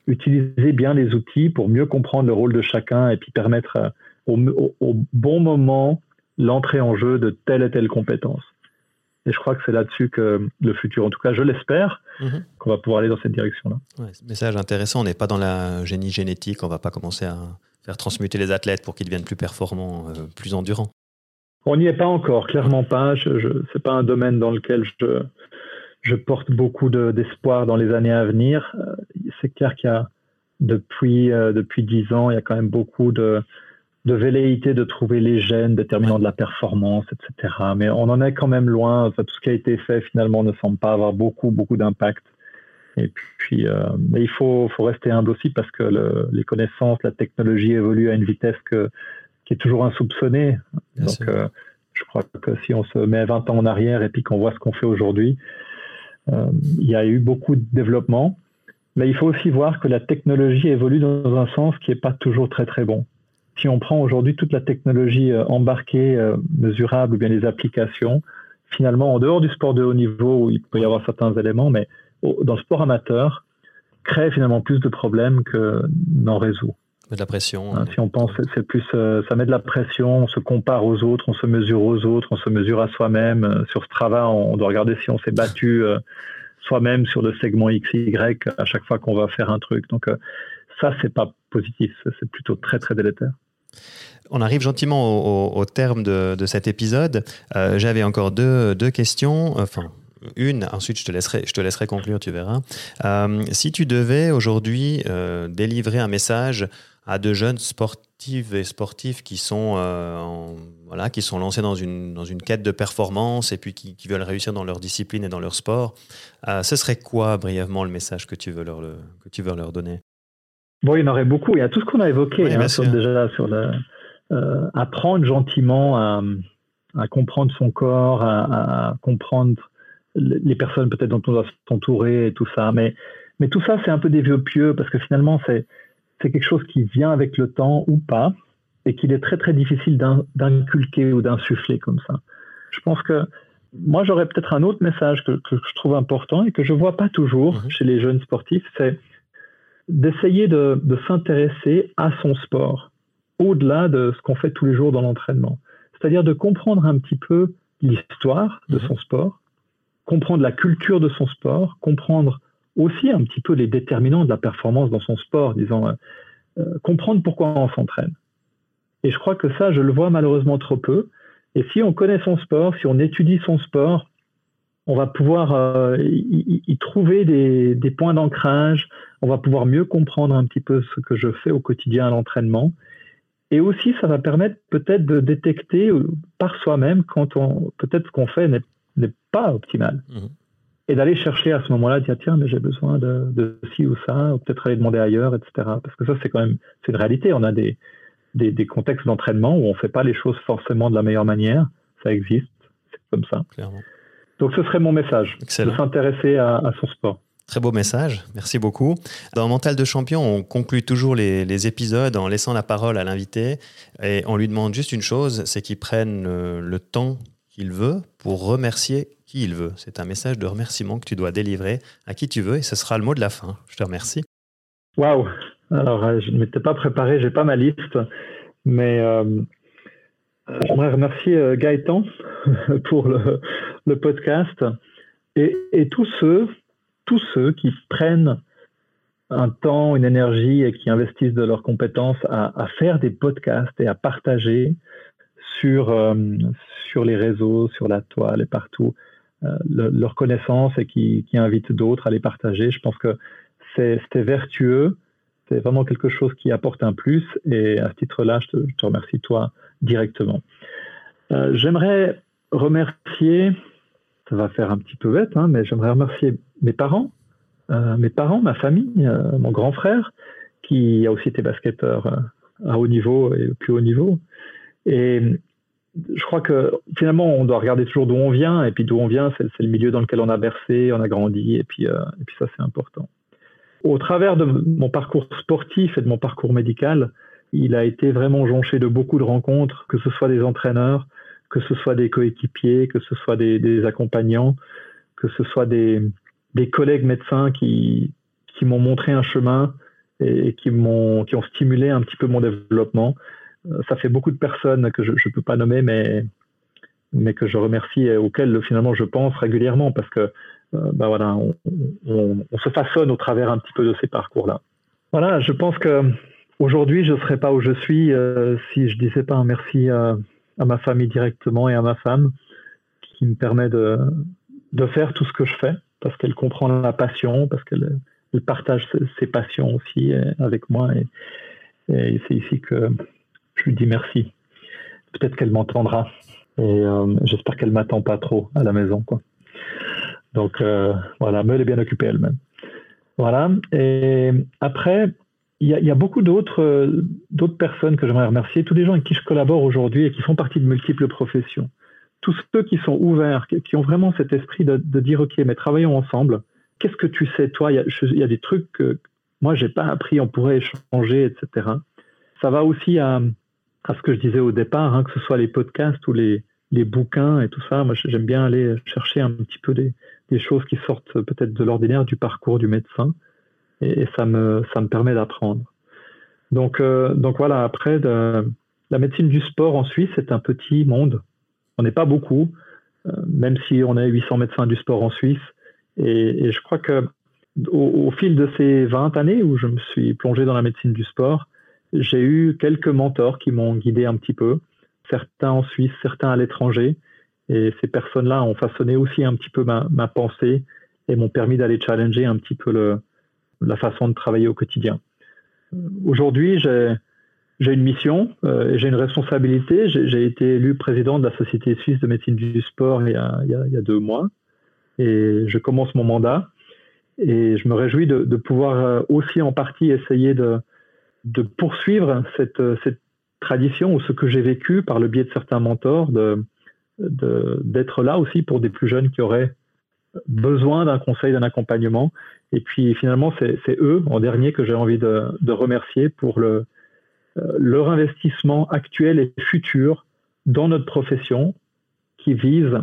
Utiliser bien les outils pour mieux comprendre le rôle de chacun et puis permettre euh, au, au bon moment l'entrée en jeu de telle et telle compétence. Et je crois que c'est là-dessus que le futur, en tout cas, je l'espère, mhm. qu'on va pouvoir aller dans cette direction-là. Ouais, message intéressant. On n'est pas dans la génie génétique. On ne va pas commencer à faire transmuter les athlètes pour qu'ils deviennent plus performants, euh, plus endurants. On n'y est pas encore, clairement pas. Ce n'est pas un domaine dans lequel je, je porte beaucoup d'espoir dans les années à venir. Euh, c'est clair qu'il y a depuis euh, depuis dix ans, il y a quand même beaucoup de, de velléité de trouver les gènes déterminant de la performance, etc. Mais on en est quand même loin. tout ce qui a été fait finalement ne semble pas avoir beaucoup beaucoup d'impact. Et puis, euh, mais il faut, faut rester humble aussi parce que le, les connaissances, la technologie évolue à une vitesse que, qui est toujours insoupçonnée. Donc, euh, je crois que si on se met 20 ans en arrière et puis qu'on voit ce qu'on fait aujourd'hui, euh, il y a eu beaucoup de développement. Mais il faut aussi voir que la technologie évolue dans un sens qui n'est pas toujours très très bon. Si on prend aujourd'hui toute la technologie euh, embarquée, euh, mesurable ou bien les applications, finalement, en dehors du sport de haut niveau où il peut y avoir certains éléments, mais dans le sport amateur, crée finalement plus de problèmes que n'en résout. De la pression. Hein, si on pense, c'est plus, euh, ça met de la pression, on se compare aux autres, on se mesure aux autres, on se mesure à soi-même. Sur ce travail, on doit regarder si on s'est battu soi-même sur le segment XY à chaque fois qu'on va faire un truc. Donc euh, ça, c'est pas positif, c'est plutôt très très délétère. On arrive gentiment au, terme de, cet épisode. Euh, j'avais encore deux, questions. Enfin, une, ensuite je te laisserai, je te laisserai conclure, tu verras. Euh, si tu devais aujourd'hui délivrer un message à de jeunes sportives et sportifs qui sont, euh, voilà, qui sont lancés dans une, dans une quête de performance et puis qui, veulent réussir dans leur discipline et dans leur sport. Euh, ce serait quoi, brièvement, le message que tu veux leur, que tu veux leur donner? Bon, il y en aurait beaucoup. Il y a tout ce qu'on a évoqué hein, sur, déjà sur le, euh, apprendre gentiment à, à, comprendre son corps, à, à comprendre les personnes peut-être dont on doit s'entourer et tout ça. Mais, mais tout ça, c'est un peu des vieux pieux parce que finalement, c'est c'est quelque chose qui vient avec le temps ou pas, et qu'il est très très difficile d'inculquer ou d'insuffler comme ça. Je pense que moi j'aurais peut-être un autre message que, je trouve important et que je vois pas toujours mhm. chez les jeunes sportifs, c'est d'essayer de, s'intéresser à son sport au-delà de ce qu'on fait tous les jours dans l'entraînement. C'est-à-dire de comprendre un petit peu l'histoire de mhm. son sport, comprendre la culture de son sport, comprendre aussi un petit peu les déterminants de la performance dans son sport, disons, euh, euh, comprendre pourquoi on s'entraîne. Et je crois que ça, je le vois malheureusement trop peu. Et si on connaît son sport, si on étudie son sport, on va pouvoir euh, y, trouver des, des points d'ancrage, on va pouvoir mieux comprendre un petit peu ce que je fais au quotidien à l'entraînement. Et aussi, ça va permettre peut-être de détecter par soi-même quand on peut-être ce qu'on fait n'est pas optimal. Mmh et d'aller chercher à ce moment-là, dire tiens, mais j'ai besoin de, de, ci ou ça, ou peut-être aller demander ailleurs, etc. Parce que ça, c'est quand même, c'est une réalité. On a des, des, des contextes d'entraînement où on ne fait pas les choses forcément de la meilleure manière. Ça existe, c'est comme ça. Clairement. Donc ce serait mon message, de s'intéresser à, à, son sport. Très beau message, merci beaucoup. Dans Mental de champion, on conclut toujours les, les épisodes en laissant la parole à l'invité et on lui demande juste une chose, c'est qu'il prenne le, le temps qu'il veut pour remercier qui il veut. C'est un message de remerciement que tu dois délivrer à qui tu veux et ce sera le mot de la fin. Je te remercie. Waouh Alors, euh, je ne m'étais pas préparé, j'ai pas ma liste, mais euh, euh, j'aimerais remercier Gaëtan pour le, podcast et, tous ceux, tous ceux qui prennent un temps, une énergie et qui investissent de leurs compétences à, faire des podcasts et à partager sur, sur les réseaux, sur la toile et partout. Euh, leur connaissance et qui, qui invitent d'autres à les partager. Je pense que c'était vertueux, c'est vraiment quelque chose qui apporte un plus et à ce titre-là, je, te, remercie toi directement. Euh, j'aimerais remercier, ça va faire un petit peu bête, hein, mais j'aimerais remercier mes parents, euh, mes parents, ma famille, mon grand frère, qui a aussi été basketteur à haut niveau et plus haut niveau. Et je crois que finalement, on doit regarder toujours d'où on vient, et puis d'où on vient, c'est le milieu dans lequel on a bercé, on a grandi, euh, et puis ça, c'est important. Au travers de mon parcours sportif et de mon parcours médical, il a été vraiment jonché de beaucoup de rencontres, que ce soit des entraîneurs, que ce soit des coéquipiers, que ce soit des, accompagnants, que ce soit des, collègues médecins qui, qui m'ont montré un chemin et qui, m'ont, qui ont stimulé un petit peu mon développement. Euh, ça fait beaucoup de personnes que je ne peux pas nommer, mais, mais que je remercie et auxquelles finalement je pense régulièrement parce que bah voilà, on, se façonne au travers un petit peu de ces parcours-là. Voilà, je pense que aujourd'hui je ne serais pas où je suis euh, si je disais pas un merci à, ma famille directement et à ma femme, qui me permet de, faire tout ce que je fais, parce qu'elle comprend la passion, parce qu'elle partage ses, passions aussi euh, avec moi. Et, c'est ici que je lui dis merci. Peut-être qu'elle m'entendra. Et j'espère qu'elle m'attend pas trop à la maison. Quoi. Donc euh, voilà, elle est bien occupée elle-même. Voilà. Et après, il y, a beaucoup d'autres d'autres personnes que j'aimerais remercier, tous les gens avec qui je collabore aujourd'hui et qui font partie de multiples professions tous ceux qui sont ouverts, qui ont vraiment cet esprit de, dire ok, mais travaillons ensemble. Qu'est-ce que tu sais toi? Il y, a, des trucs que moi j'ai pas appris, on pourrait échanger, etc. Ça va aussi à, ce que je disais au départ, hein, que ce soit les podcasts ou les, bouquins et tout ça. Moi j'aime bien aller chercher un petit peu des, choses qui sortent peut-être de l'ordinaire du parcours du médecin et, ça me ça me permet d'apprendre. Donc euh, donc voilà après la médecine du sport en Suisse c'est un petit monde on n'est pas beaucoup, euh, même si on a 800 médecins du sport en Suisse. Et, je crois que au, fil de ces 20 années où je me suis plongé dans la médecine du sport, j'ai eu quelques mentors qui m'ont guidé un petit peu, certains en Suisse, certains à l'étranger. Et ces personnes-là ont façonné aussi un petit peu ma, pensée et m'ont permis d'aller challenger un petit peu la façon de travailler au quotidien. Aujourd'hui, j'ai une mission euh, et j'ai une responsabilité. J'ai été élu président de la Société suisse de médecine du sport il y a, deux mois et je commence mon mandat et je me réjouis de, pouvoir euh, aussi en partie essayer de, poursuivre cette, cette, tradition ou ce que j'ai vécu par le biais de certains mentors, de d'être là aussi pour des plus jeunes qui auraient besoin d'un conseil, d'un accompagnement. Et puis finalement, c'est eux en dernier que j'ai envie de, remercier pour euh, leur investissement actuel et futur dans notre profession qui vise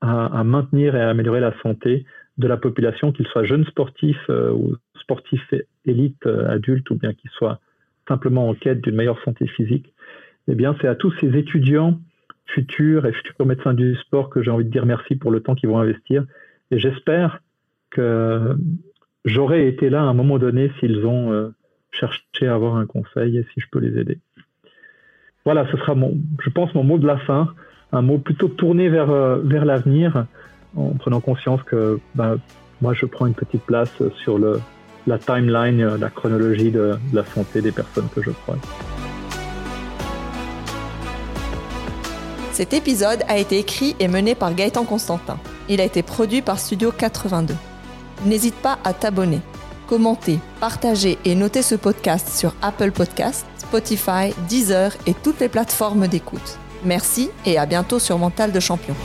à, maintenir et à améliorer la santé de la population, qu'ils soient jeunes sportifs euh, ou sportifs élites euh, adultes ou bien qu'ils soient simplement en quête d'une meilleure santé physique. Eh bien, c'est à tous ces étudiants futurs et futurs médecins du sport que j'ai envie de dire merci pour le temps qu'ils vont investir. Et j'espère que j'aurais été là à un moment donné s'ils ont chercher à avoir un conseil et si je peux les aider. Voilà, ce sera mon, je pense, mon mot de la fin, un mot plutôt tourné vers, euh, vers l'avenir, en prenant conscience que ben, moi je prends une petite place sur le, la timeline, la chronologie de, de la santé des personnes que je croise. Cet épisode a été écrit et mené par Gaëtan Constantin. Il a été produit par Studio 82. N'hésite pas à t'abonner commentez, partagez et notez ce podcast sur Apple Podcasts, Spotify, Deezer et toutes les plateformes d'écoute. Merci et à bientôt sur Mental de Champion.